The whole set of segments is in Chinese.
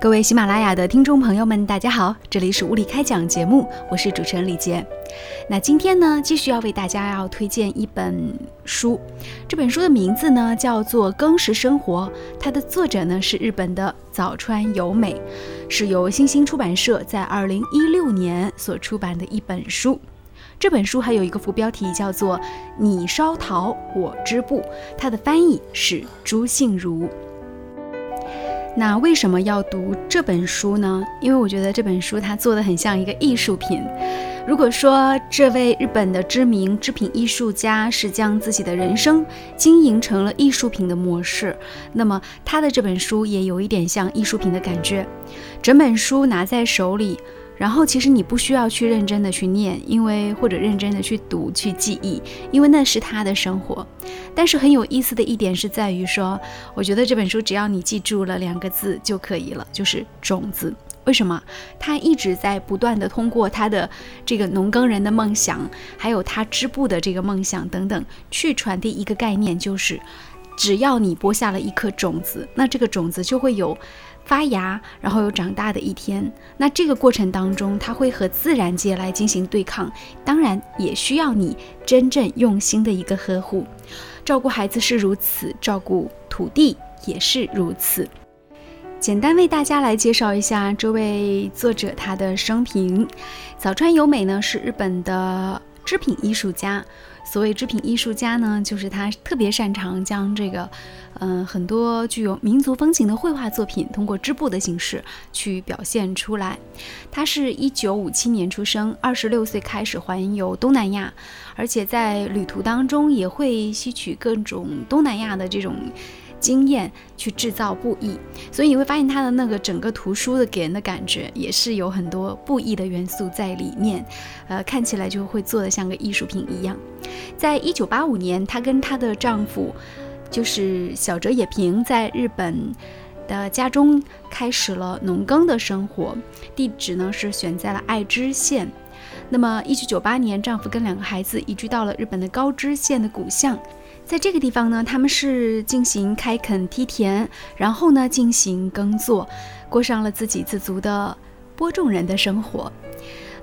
各位喜马拉雅的听众朋友们，大家好，这里是物理开讲节目，我是主持人李杰。那今天呢，继续要为大家要推荐一本书，这本书的名字呢叫做《耕食生活》，它的作者呢是日本的早川由美，是由新星出版社在二零一六年所出版的一本书。这本书还有一个副标题叫做《你烧陶，我织布》，它的翻译是朱杏如。那为什么要读这本书呢？因为我觉得这本书它做的很像一个艺术品。如果说这位日本的知名织品艺术家是将自己的人生经营成了艺术品的模式，那么他的这本书也有一点像艺术品的感觉。整本书拿在手里。然后其实你不需要去认真的去念，因为或者认真的去读去记忆，因为那是他的生活。但是很有意思的一点是在于说，我觉得这本书只要你记住了两个字就可以了，就是种子。为什么？他一直在不断的通过他的这个农耕人的梦想，还有他织布的这个梦想等等，去传递一个概念，就是只要你播下了一颗种子，那这个种子就会有。发芽，然后有长大的一天。那这个过程当中，它会和自然界来进行对抗，当然也需要你真正用心的一个呵护。照顾孩子是如此，照顾土地也是如此。简单为大家来介绍一下这位作者他的生平。早川由美呢，是日本的织品艺术家。所谓织品艺术家呢，就是他特别擅长将这个，嗯，很多具有民族风情的绘画作品，通过织布的形式去表现出来。他是一九五七年出生，二十六岁开始环游东南亚，而且在旅途当中也会吸取各种东南亚的这种。经验去制造布艺，所以你会发现他的那个整个图书的给人的感觉也是有很多布艺的元素在里面，呃，看起来就会做的像个艺术品一样。在一九八五年，她跟她的丈夫就是小泽野平在日本的家中开始了农耕的生活，地址呢是选在了爱知县。那么一九九八年，丈夫跟两个孩子移居到了日本的高知县的古巷。在这个地方呢，他们是进行开垦梯田，然后呢进行耕作，过上了自给自足的播种人的生活。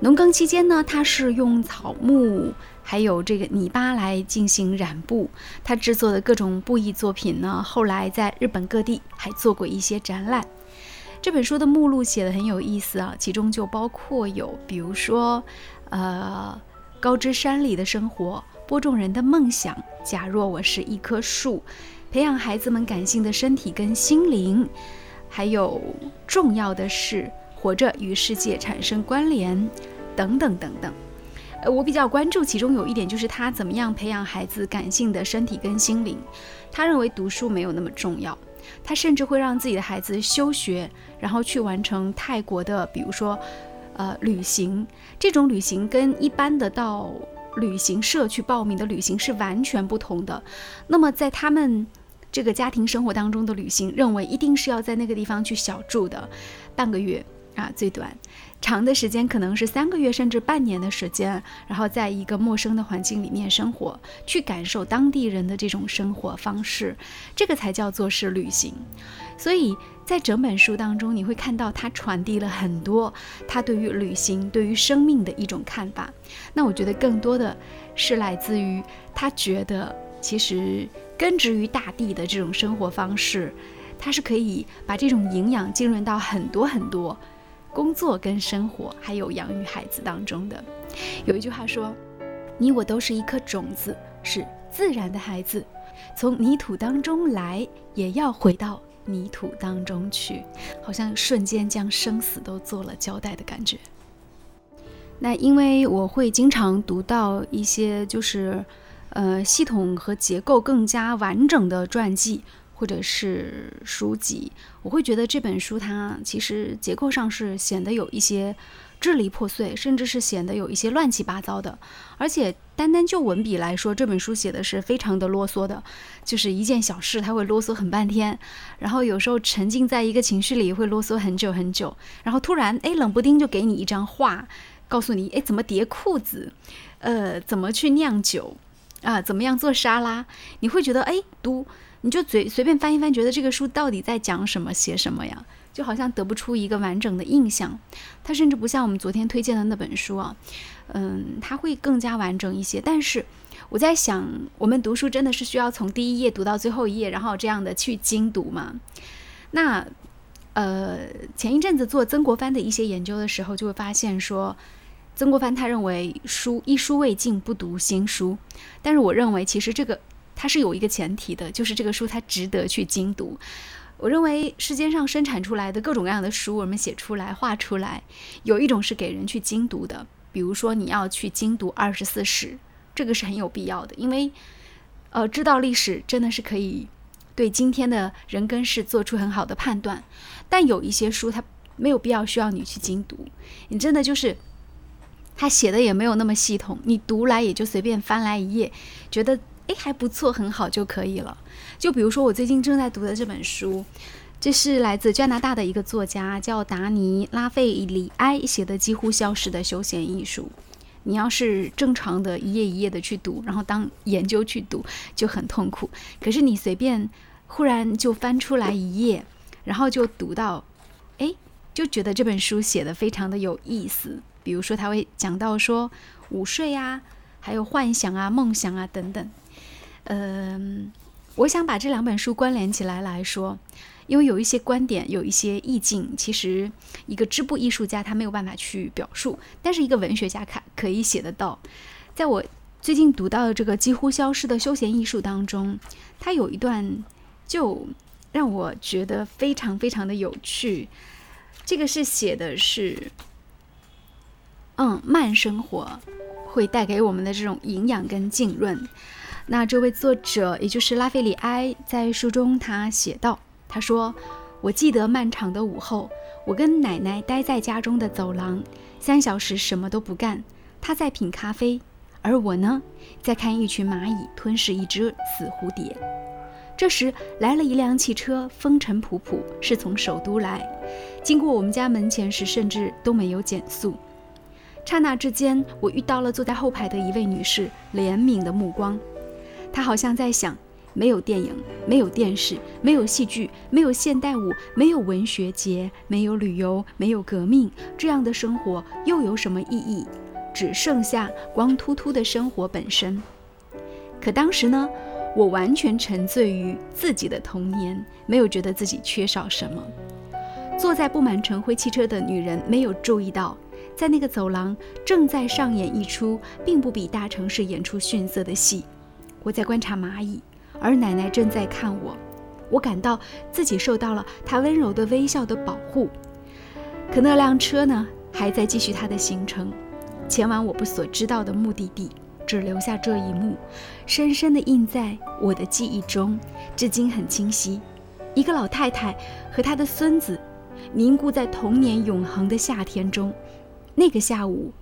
农耕期间呢，他是用草木还有这个泥巴来进行染布。他制作的各种布艺作品呢，后来在日本各地还做过一些展览。这本书的目录写的很有意思啊，其中就包括有，比如说，呃，高知山里的生活。播种人的梦想。假若我是一棵树，培养孩子们感性的身体跟心灵，还有重要的是活着与世界产生关联，等等等等。呃，我比较关注其中有一点，就是他怎么样培养孩子感性的身体跟心灵。他认为读书没有那么重要，他甚至会让自己的孩子休学，然后去完成泰国的，比如说，呃，旅行。这种旅行跟一般的到。旅行社去报名的旅行是完全不同的。那么在他们这个家庭生活当中的旅行，认为一定是要在那个地方去小住的，半个月啊最短，长的时间可能是三个月甚至半年的时间，然后在一个陌生的环境里面生活，去感受当地人的这种生活方式，这个才叫做是旅行。所以在整本书当中，你会看到他传递了很多他对于旅行、对于生命的一种看法。那我觉得更多的是来自于他觉得，其实根植于大地的这种生活方式，它是可以把这种营养浸润到很多很多工作跟生活，还有养育孩子当中的。有一句话说：“你我都是一颗种子，是自然的孩子，从泥土当中来，也要回到。”泥土当中去，好像瞬间将生死都做了交代的感觉。那因为我会经常读到一些就是，呃，系统和结构更加完整的传记或者是书籍，我会觉得这本书它其实结构上是显得有一些。支离破碎，甚至是显得有一些乱七八糟的。而且单单就文笔来说，这本书写的是非常的啰嗦的，就是一件小事他会啰嗦很半天，然后有时候沉浸在一个情绪里会啰嗦很久很久，然后突然哎冷不丁就给你一张画，告诉你哎怎么叠裤子，呃怎么去酿酒啊，怎么样做沙拉，你会觉得哎读你就随随便翻一翻，觉得这个书到底在讲什么写什么呀？就好像得不出一个完整的印象。它甚至不像我们昨天推荐的那本书啊，嗯，它会更加完整一些。但是我在想，我们读书真的是需要从第一页读到最后一页，然后这样的去精读吗？那呃，前一阵子做曾国藩的一些研究的时候，就会发现说。曾国藩他认为书一书未尽不读新书，但是我认为其实这个它是有一个前提的，就是这个书它值得去精读。我认为世间上生产出来的各种各样的书，我们写出来画出来，有一种是给人去精读的，比如说你要去精读二十四史，这个是很有必要的，因为呃知道历史真的是可以对今天的人跟事做出很好的判断。但有一些书它没有必要需要你去精读，你真的就是。他写的也没有那么系统，你读来也就随便翻来一页，觉得诶还不错，很好就可以了。就比如说我最近正在读的这本书，这是来自加拿大的一个作家叫达尼拉费里埃写的《几乎消失的休闲艺术》。你要是正常的一页一页的去读，然后当研究去读就很痛苦。可是你随便忽然就翻出来一页，然后就读到，诶，就觉得这本书写的非常的有意思。比如说，他会讲到说午睡啊，还有幻想啊、梦想啊等等。嗯，我想把这两本书关联起来来说，因为有一些观点、有一些意境，其实一个织布艺术家他没有办法去表述，但是一个文学家可可以写得到。在我最近读到的这个几乎消失的休闲艺术当中，它有一段就让我觉得非常非常的有趣。这个是写的是。嗯，慢生活会带给我们的这种营养跟浸润。那这位作者，也就是拉菲里埃，在书中他写道：“他说，我记得漫长的午后，我跟奶奶待在家中的走廊，三小时什么都不干。她在品咖啡，而我呢，在看一群蚂蚁吞噬一只死蝴蝶。这时来了一辆汽车，风尘仆仆，是从首都来。经过我们家门前时，甚至都没有减速。”刹那之间，我遇到了坐在后排的一位女士怜悯的目光。他好像在想：没有电影，没有电视，没有戏剧，没有现代舞，没有文学节，没有旅游，没有革命，这样的生活又有什么意义？只剩下光秃秃的生活本身。可当时呢，我完全沉醉于自己的童年，没有觉得自己缺少什么。坐在布满尘灰汽车的女人没有注意到。在那个走廊正在上演一出并不比大城市演出逊色的戏，我在观察蚂蚁，而奶奶正在看我。我感到自己受到了她温柔的微笑的保护。可那辆车呢，还在继续它的行程，前往我不所知道的目的地。只留下这一幕，深深地印在我的记忆中，至今很清晰。一个老太太和她的孙子，凝固在童年永恒的夏天中。那个下午，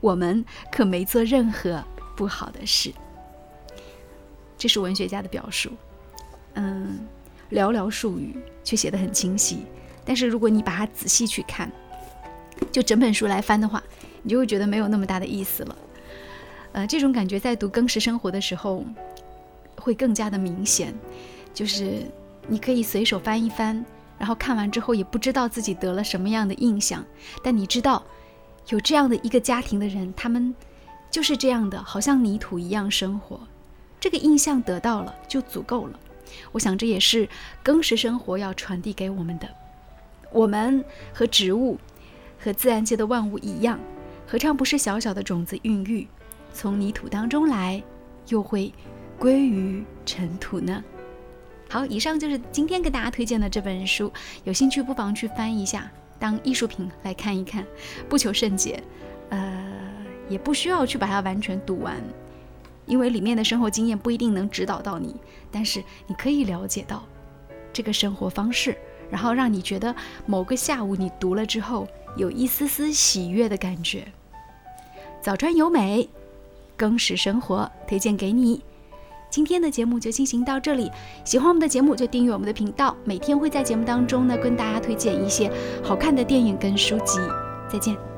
我们可没做任何不好的事。这是文学家的表述，嗯，寥寥数语却写得很清晰。但是如果你把它仔细去看，就整本书来翻的话，你就会觉得没有那么大的意思了。呃，这种感觉在读《更实生活》的时候会更加的明显，就是你可以随手翻一翻，然后看完之后也不知道自己得了什么样的印象，但你知道。有这样的一个家庭的人，他们就是这样的，好像泥土一样生活。这个印象得到了就足够了。我想这也是更实生活要传递给我们的。我们和植物、和自然界的万物一样，何尝不是小小的种子孕育，从泥土当中来，又会归于尘土呢？好，以上就是今天给大家推荐的这本书，有兴趣不妨去翻一下。当艺术品来看一看，不求甚解，呃，也不需要去把它完全读完，因为里面的生活经验不一定能指导到你，但是你可以了解到这个生活方式，然后让你觉得某个下午你读了之后有一丝丝喜悦的感觉。早川由美，更实生活推荐给你。今天的节目就进行到这里，喜欢我们的节目就订阅我们的频道，每天会在节目当中呢跟大家推荐一些好看的电影跟书籍。再见。